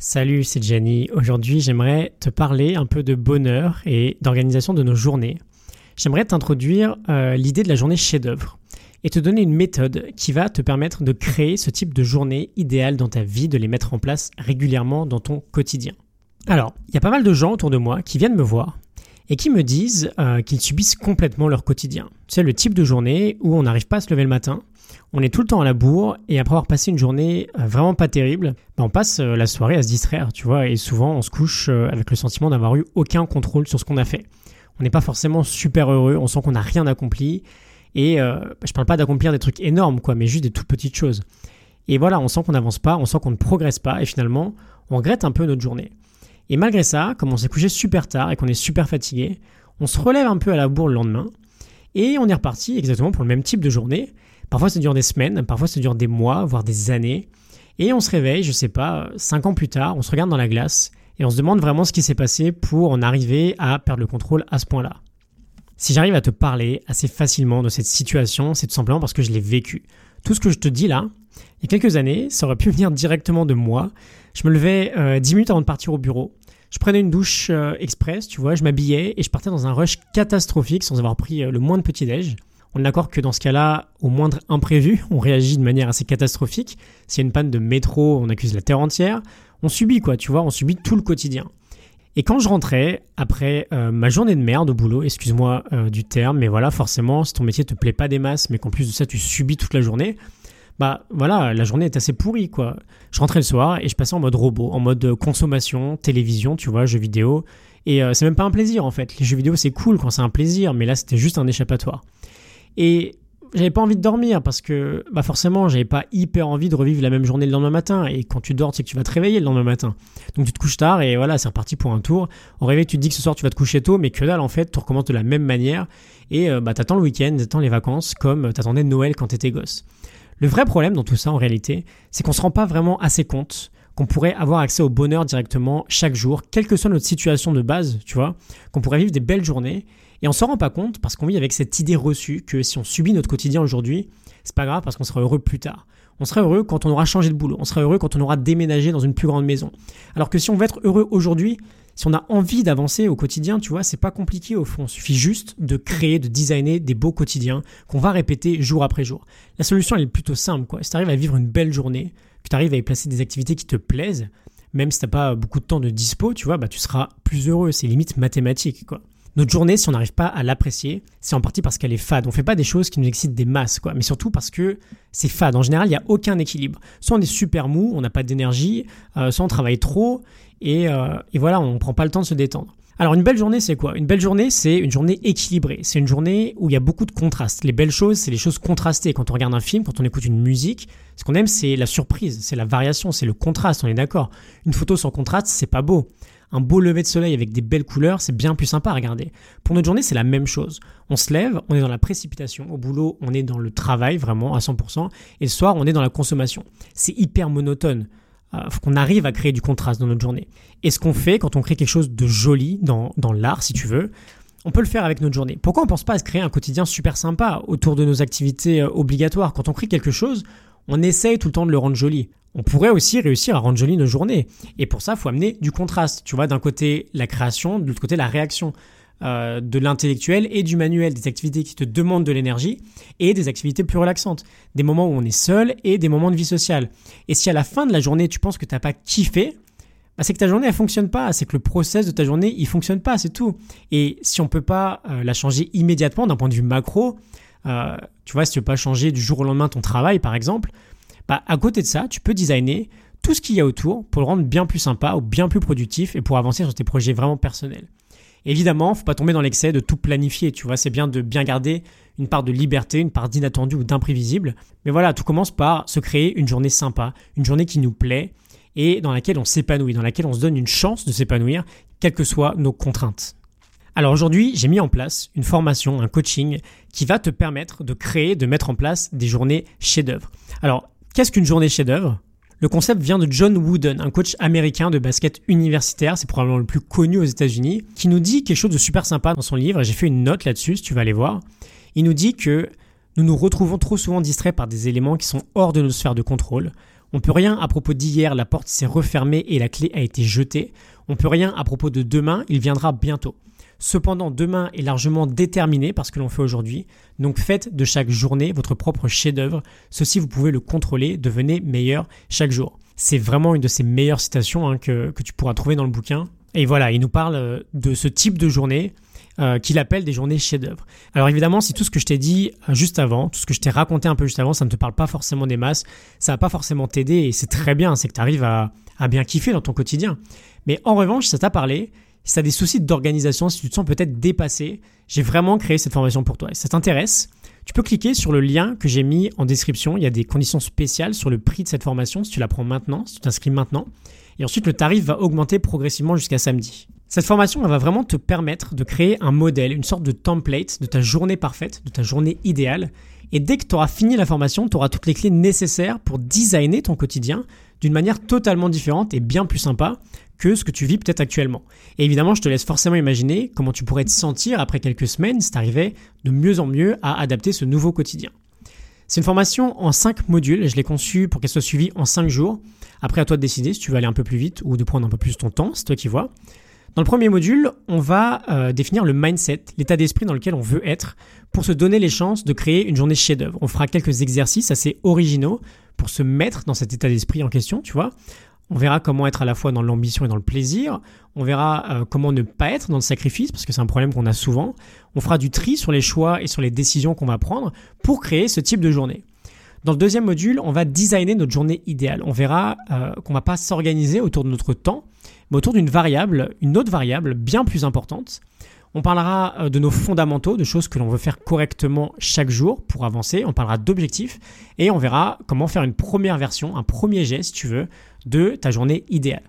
Salut, c'est Jenny. Aujourd'hui, j'aimerais te parler un peu de bonheur et d'organisation de nos journées. J'aimerais t'introduire euh, l'idée de la journée chef-d'œuvre et te donner une méthode qui va te permettre de créer ce type de journée idéale dans ta vie, de les mettre en place régulièrement dans ton quotidien. Alors, il y a pas mal de gens autour de moi qui viennent me voir et qui me disent euh, qu'ils subissent complètement leur quotidien. C'est le type de journée où on n'arrive pas à se lever le matin, on est tout le temps à la bourre et après avoir passé une journée euh, vraiment pas terrible, bah, on passe euh, la soirée à se distraire, tu vois, et souvent on se couche avec le sentiment d'avoir eu aucun contrôle sur ce qu'on a fait. On n'est pas forcément super heureux, on sent qu'on n'a rien accompli et euh, bah, je parle pas d'accomplir des trucs énormes quoi, mais juste des toutes petites choses. Et voilà, on sent qu'on n'avance pas, on sent qu'on ne progresse pas et finalement on regrette un peu notre journée. Et malgré ça, comme on s'est couché super tard et qu'on est super fatigué, on se relève un peu à la bourre le lendemain et on est reparti exactement pour le même type de journée. Parfois ça dure des semaines, parfois ça dure des mois, voire des années. Et on se réveille, je sais pas, cinq ans plus tard, on se regarde dans la glace et on se demande vraiment ce qui s'est passé pour en arriver à perdre le contrôle à ce point-là. Si j'arrive à te parler assez facilement de cette situation, c'est tout simplement parce que je l'ai vécu. Tout ce que je te dis là, il y a quelques années, ça aurait pu venir directement de moi. Je me levais euh, 10 minutes avant de partir au bureau. Je prenais une douche euh, express, tu vois, je m'habillais et je partais dans un rush catastrophique sans avoir pris euh, le moins de petit-déj. On est d'accord que dans ce cas-là, au moindre imprévu, on réagit de manière assez catastrophique. S'il y a une panne de métro, on accuse la terre entière. On subit quoi, tu vois, on subit tout le quotidien. Et quand je rentrais, après euh, ma journée de merde au boulot, excuse-moi du terme, mais voilà, forcément, si ton métier te plaît pas des masses, mais qu'en plus de ça, tu subis toute la journée, bah voilà, la journée est assez pourrie quoi. Je rentrais le soir et je passais en mode robot, en mode consommation, télévision, tu vois, jeux vidéo. Et euh, c'est même pas un plaisir en fait. Les jeux vidéo c'est cool quand c'est un plaisir, mais là c'était juste un échappatoire. Et j'avais pas envie de dormir parce que bah forcément j'avais pas hyper envie de revivre la même journée le lendemain matin et quand tu dors c'est que tu vas te réveiller le lendemain matin donc tu te couches tard et voilà c'est reparti pour un tour au réveil tu te dis que ce soir tu vas te coucher tôt mais que dalle en fait tu recommences de la même manière et euh, bah t'attends le week-end t'attends les vacances comme t'attendais Noël quand t'étais gosse le vrai problème dans tout ça en réalité, c'est qu'on ne se rend pas vraiment assez compte qu'on pourrait avoir accès au bonheur directement chaque jour, quelle que soit notre situation de base, tu vois, qu'on pourrait vivre des belles journées. Et on s'en rend pas compte parce qu'on vit avec cette idée reçue que si on subit notre quotidien aujourd'hui, c'est pas grave parce qu'on sera heureux plus tard. On sera heureux quand on aura changé de boulot, on sera heureux quand on aura déménagé dans une plus grande maison. Alors que si on veut être heureux aujourd'hui, si on a envie d'avancer au quotidien, tu vois, c'est pas compliqué au fond. Il suffit juste de créer, de designer des beaux quotidiens qu'on va répéter jour après jour. La solution, elle est plutôt simple, quoi. Si tu arrives à vivre une belle journée, que tu arrives à y placer des activités qui te plaisent, même si t'as pas beaucoup de temps de dispo, tu vois, bah, tu seras plus heureux. C'est limite mathématique, quoi. Notre journée, si on n'arrive pas à l'apprécier, c'est en partie parce qu'elle est fade. On fait pas des choses qui nous excitent des masses, quoi. Mais surtout parce que c'est fade. En général, il n'y a aucun équilibre. Soit on est super mou, on n'a pas d'énergie, euh, soit on travaille trop, et, euh, et voilà, on ne prend pas le temps de se détendre. Alors une belle journée, c'est quoi? Une belle journée, c'est une journée équilibrée. C'est une journée où il y a beaucoup de contrastes. Les belles choses, c'est les choses contrastées. Quand on regarde un film, quand on écoute une musique, ce qu'on aime, c'est la surprise, c'est la variation, c'est le contraste. On est d'accord. Une photo sans contraste, c'est pas beau un beau lever de soleil avec des belles couleurs, c'est bien plus sympa à regarder. Pour notre journée, c'est la même chose. On se lève, on est dans la précipitation. Au boulot, on est dans le travail vraiment à 100%. Et le soir, on est dans la consommation. C'est hyper monotone. Euh, faut qu'on arrive à créer du contraste dans notre journée. Et ce qu'on fait quand on crée quelque chose de joli dans, dans l'art, si tu veux, on peut le faire avec notre journée. Pourquoi on ne pense pas à se créer un quotidien super sympa autour de nos activités euh, obligatoires? Quand on crée quelque chose, on essaye tout le temps de le rendre joli. On pourrait aussi réussir à rendre joli nos journées. Et pour ça, il faut amener du contraste. Tu vois, d'un côté la création, de l'autre côté la réaction. Euh, de l'intellectuel et du manuel, des activités qui te demandent de l'énergie et des activités plus relaxantes, des moments où on est seul et des moments de vie sociale. Et si à la fin de la journée tu penses que tu n'as pas kiffé, bah, c'est que ta journée elle fonctionne pas, c'est que le process de ta journée il fonctionne pas, c'est tout. Et si on peut pas euh, la changer immédiatement d'un point de vue macro, euh, tu vois, si tu veux pas changer du jour au lendemain ton travail par exemple, bah, à côté de ça, tu peux designer tout ce qu'il y a autour pour le rendre bien plus sympa ou bien plus productif et pour avancer sur tes projets vraiment personnels. Évidemment, faut pas tomber dans l'excès de tout planifier, tu vois, c'est bien de bien garder une part de liberté, une part d'inattendu ou d'imprévisible. Mais voilà, tout commence par se créer une journée sympa, une journée qui nous plaît et dans laquelle on s'épanouit, dans laquelle on se donne une chance de s'épanouir, quelles que soient nos contraintes. Alors aujourd'hui, j'ai mis en place une formation, un coaching qui va te permettre de créer, de mettre en place des journées chef-d'œuvre. Alors, qu'est-ce qu'une journée chef-d'œuvre le concept vient de John Wooden, un coach américain de basket universitaire, c'est probablement le plus connu aux États-Unis, qui nous dit quelque chose de super sympa dans son livre, j'ai fait une note là-dessus si tu vas aller voir. Il nous dit que nous nous retrouvons trop souvent distraits par des éléments qui sont hors de nos sphères de contrôle. On peut rien à propos d'hier, la porte s'est refermée et la clé a été jetée. On peut rien à propos de demain, il viendra bientôt. Cependant, demain est largement déterminé par ce que l'on fait aujourd'hui. Donc faites de chaque journée votre propre chef-d'œuvre. Ceci, vous pouvez le contrôler, devenez meilleur chaque jour. C'est vraiment une de ces meilleures citations hein, que, tu pourras trouver dans le bouquin. Et voilà, il nous parle euh, de ce type de journée euh, qu'il appelle des journées chef-d'œuvre. Alors évidemment, si tout ce que je t'ai dit euh, juste avant, tout ce que je t'ai raconté un peu juste avant, ça ne te parle pas forcément des masses, ça va pas forcément t'aider et c'est très bien, c'est que tu arrives à, à bien kiffer dans ton quotidien. Mais en revanche, ça t'a parlé, si tu as des soucis d'organisation, si tu te sens peut-être dépassé, j'ai vraiment créé cette formation pour toi. Et si ça t'intéresse, tu peux cliquer sur le lien que j'ai mis en description. Il y a des conditions spéciales sur le prix de cette formation si tu la prends maintenant, si tu t'inscris maintenant. Et ensuite, le tarif va augmenter progressivement jusqu'à samedi. Cette formation va vraiment te permettre de créer un modèle, une sorte de template de ta journée parfaite, de ta journée idéale. Et dès que tu auras fini la formation, tu auras toutes les clés nécessaires pour designer ton quotidien d'une manière totalement différente et bien plus sympa que ce que tu vis peut-être actuellement. Et évidemment, je te laisse forcément imaginer comment tu pourrais te sentir après quelques semaines si tu arrivais de mieux en mieux à adapter ce nouveau quotidien. C'est une formation en 5 modules, je l'ai conçue pour qu'elle soit suivie en 5 jours. Après, à toi de décider si tu veux aller un peu plus vite ou de prendre un peu plus ton temps, c'est toi qui vois. Dans le premier module, on va euh, définir le mindset, l'état d'esprit dans lequel on veut être, pour se donner les chances de créer une journée chef-d'œuvre. On fera quelques exercices assez originaux pour se mettre dans cet état d'esprit en question, tu vois. On verra comment être à la fois dans l'ambition et dans le plaisir. On verra euh, comment ne pas être dans le sacrifice, parce que c'est un problème qu'on a souvent. On fera du tri sur les choix et sur les décisions qu'on va prendre pour créer ce type de journée. Dans le deuxième module, on va designer notre journée idéale. On verra euh, qu'on va pas s'organiser autour de notre temps, mais autour d'une variable, une autre variable bien plus importante. On parlera euh, de nos fondamentaux, de choses que l'on veut faire correctement chaque jour pour avancer. On parlera d'objectifs et on verra comment faire une première version, un premier geste, si tu veux, de ta journée idéale.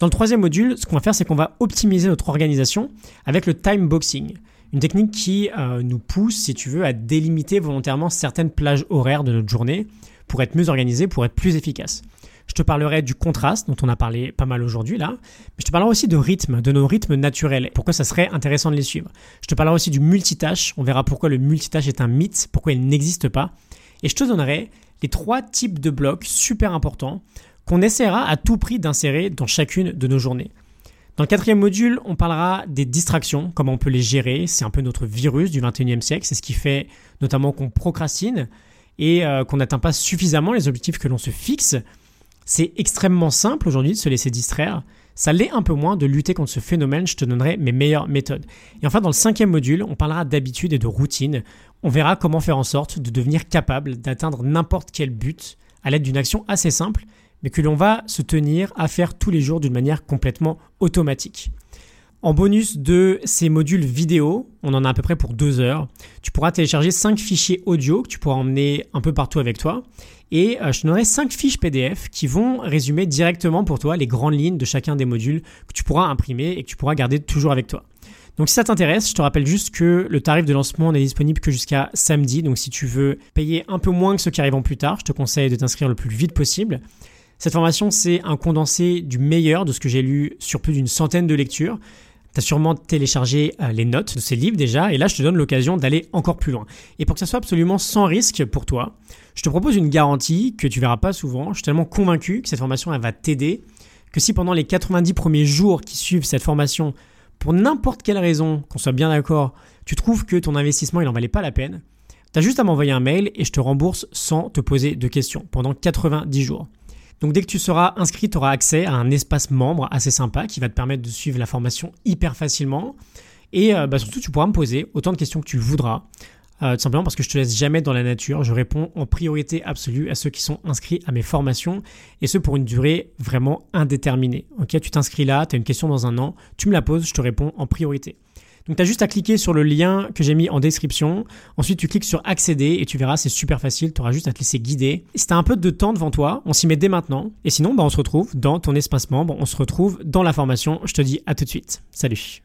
Dans le troisième module, ce qu'on va faire, c'est qu'on va optimiser notre organisation avec le time boxing. Une technique qui euh, nous pousse, si tu veux, à délimiter volontairement certaines plages horaires de notre journée pour être mieux organisé, pour être plus efficace. Je te parlerai du contraste dont on a parlé pas mal aujourd'hui là, mais je te parlerai aussi de rythme, de nos rythmes naturels, pourquoi ça serait intéressant de les suivre. Je te parlerai aussi du multitâche, on verra pourquoi le multitâche est un mythe, pourquoi il n'existe pas, et je te donnerai les trois types de blocs super importants qu'on essaiera à tout prix d'insérer dans chacune de nos journées. Dans le quatrième module, on parlera des distractions, comment on peut les gérer. C'est un peu notre virus du 21e siècle. C'est ce qui fait notamment qu'on procrastine et euh, qu'on n'atteint pas suffisamment les objectifs que l'on se fixe. C'est extrêmement simple aujourd'hui de se laisser distraire. Ça l'est un peu moins de lutter contre ce phénomène. Je te donnerai mes meilleures méthodes. Et enfin, dans le cinquième module, on parlera d'habitude et de routine. On verra comment faire en sorte de devenir capable d'atteindre n'importe quel but à l'aide d'une action assez simple mais que l'on va se tenir à faire tous les jours d'une manière complètement automatique. En bonus de ces modules vidéo, on en a à peu près pour deux heures, tu pourras télécharger cinq fichiers audio que tu pourras emmener un peu partout avec toi. Et euh, je te donnerai cinq fiches PDF qui vont résumer directement pour toi les grandes lignes de chacun des modules que tu pourras imprimer et que tu pourras garder toujours avec toi. Donc si ça t'intéresse, je te rappelle juste que le tarif de lancement n'est disponible que jusqu'à samedi. Donc si tu veux payer un peu moins que ceux qui arriveront plus tard, je te conseille de t'inscrire le plus vite possible. Cette formation, c'est un condensé du meilleur de ce que j'ai lu sur plus d'une centaine de lectures. Sûrement téléchargé euh, les notes de ces livres déjà, et là je te donne l'occasion d'aller encore plus loin. Et pour que ça soit absolument sans risque pour toi, je te propose une garantie que tu verras pas souvent. Je suis tellement convaincu que cette formation elle va t'aider, que si pendant les 90 premiers jours qui suivent cette formation, pour n'importe quelle raison, qu'on soit bien d'accord, tu trouves que ton investissement il en valait pas la peine, tu as juste à m'envoyer un mail et je te rembourse sans te poser de questions pendant 90 jours. Donc dès que tu seras inscrit, tu auras accès à un espace membre assez sympa qui va te permettre de suivre la formation hyper facilement. Et euh, bah, surtout, tu pourras me poser autant de questions que tu voudras. Euh, tout simplement parce que je te laisse jamais dans la nature. Je réponds en priorité absolue à ceux qui sont inscrits à mes formations et ce pour une durée vraiment indéterminée. Ok, tu t'inscris là, tu as une question dans un an, tu me la poses, je te réponds en priorité. Donc tu as juste à cliquer sur le lien que j'ai mis en description. Ensuite, tu cliques sur accéder et tu verras, c'est super facile. Tu auras juste à te laisser guider. si tu un peu de temps devant toi, on s'y met dès maintenant. Et sinon, bah, on se retrouve dans ton espace membre. On se retrouve dans la formation. Je te dis à tout de suite. Salut.